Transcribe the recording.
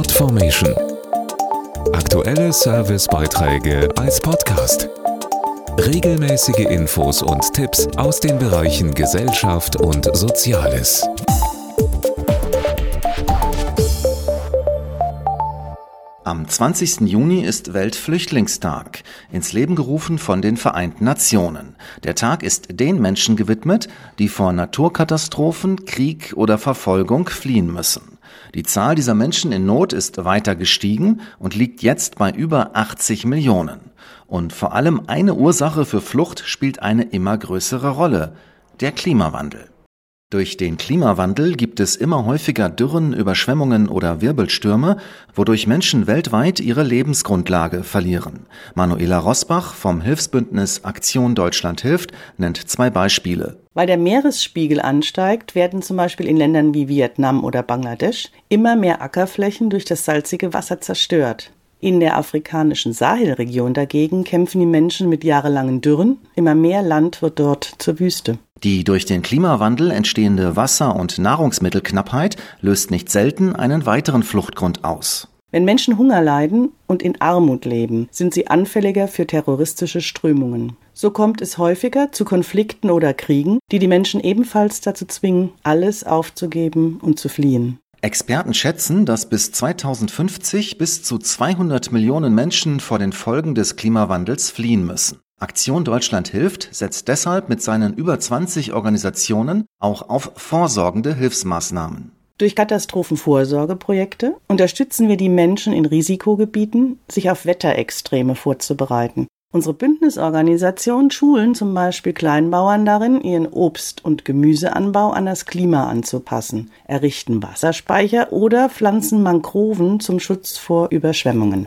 Podformation. Aktuelle Servicebeiträge als Podcast. Regelmäßige Infos und Tipps aus den Bereichen Gesellschaft und Soziales. Am 20. Juni ist Weltflüchtlingstag, ins Leben gerufen von den Vereinten Nationen. Der Tag ist den Menschen gewidmet, die vor Naturkatastrophen, Krieg oder Verfolgung fliehen müssen. Die Zahl dieser Menschen in Not ist weiter gestiegen und liegt jetzt bei über 80 Millionen. Und vor allem eine Ursache für Flucht spielt eine immer größere Rolle, der Klimawandel. Durch den Klimawandel gibt es immer häufiger Dürren, Überschwemmungen oder Wirbelstürme, wodurch Menschen weltweit ihre Lebensgrundlage verlieren. Manuela Rosbach vom Hilfsbündnis Aktion Deutschland hilft nennt zwei Beispiele. Weil der Meeresspiegel ansteigt, werden zum Beispiel in Ländern wie Vietnam oder Bangladesch immer mehr Ackerflächen durch das salzige Wasser zerstört. In der afrikanischen Sahelregion dagegen kämpfen die Menschen mit jahrelangen Dürren. Immer mehr Land wird dort zur Wüste. Die durch den Klimawandel entstehende Wasser- und Nahrungsmittelknappheit löst nicht selten einen weiteren Fluchtgrund aus. Wenn Menschen Hunger leiden und in Armut leben, sind sie anfälliger für terroristische Strömungen. So kommt es häufiger zu Konflikten oder Kriegen, die die Menschen ebenfalls dazu zwingen, alles aufzugeben und zu fliehen. Experten schätzen, dass bis 2050 bis zu 200 Millionen Menschen vor den Folgen des Klimawandels fliehen müssen. Aktion Deutschland hilft setzt deshalb mit seinen über 20 Organisationen auch auf vorsorgende Hilfsmaßnahmen. Durch Katastrophenvorsorgeprojekte unterstützen wir die Menschen in Risikogebieten, sich auf Wetterextreme vorzubereiten Unsere Bündnisorganisationen schulen zum Beispiel Kleinbauern darin, ihren Obst- und Gemüseanbau an das Klima anzupassen, errichten Wasserspeicher oder pflanzen Mangroven zum Schutz vor Überschwemmungen.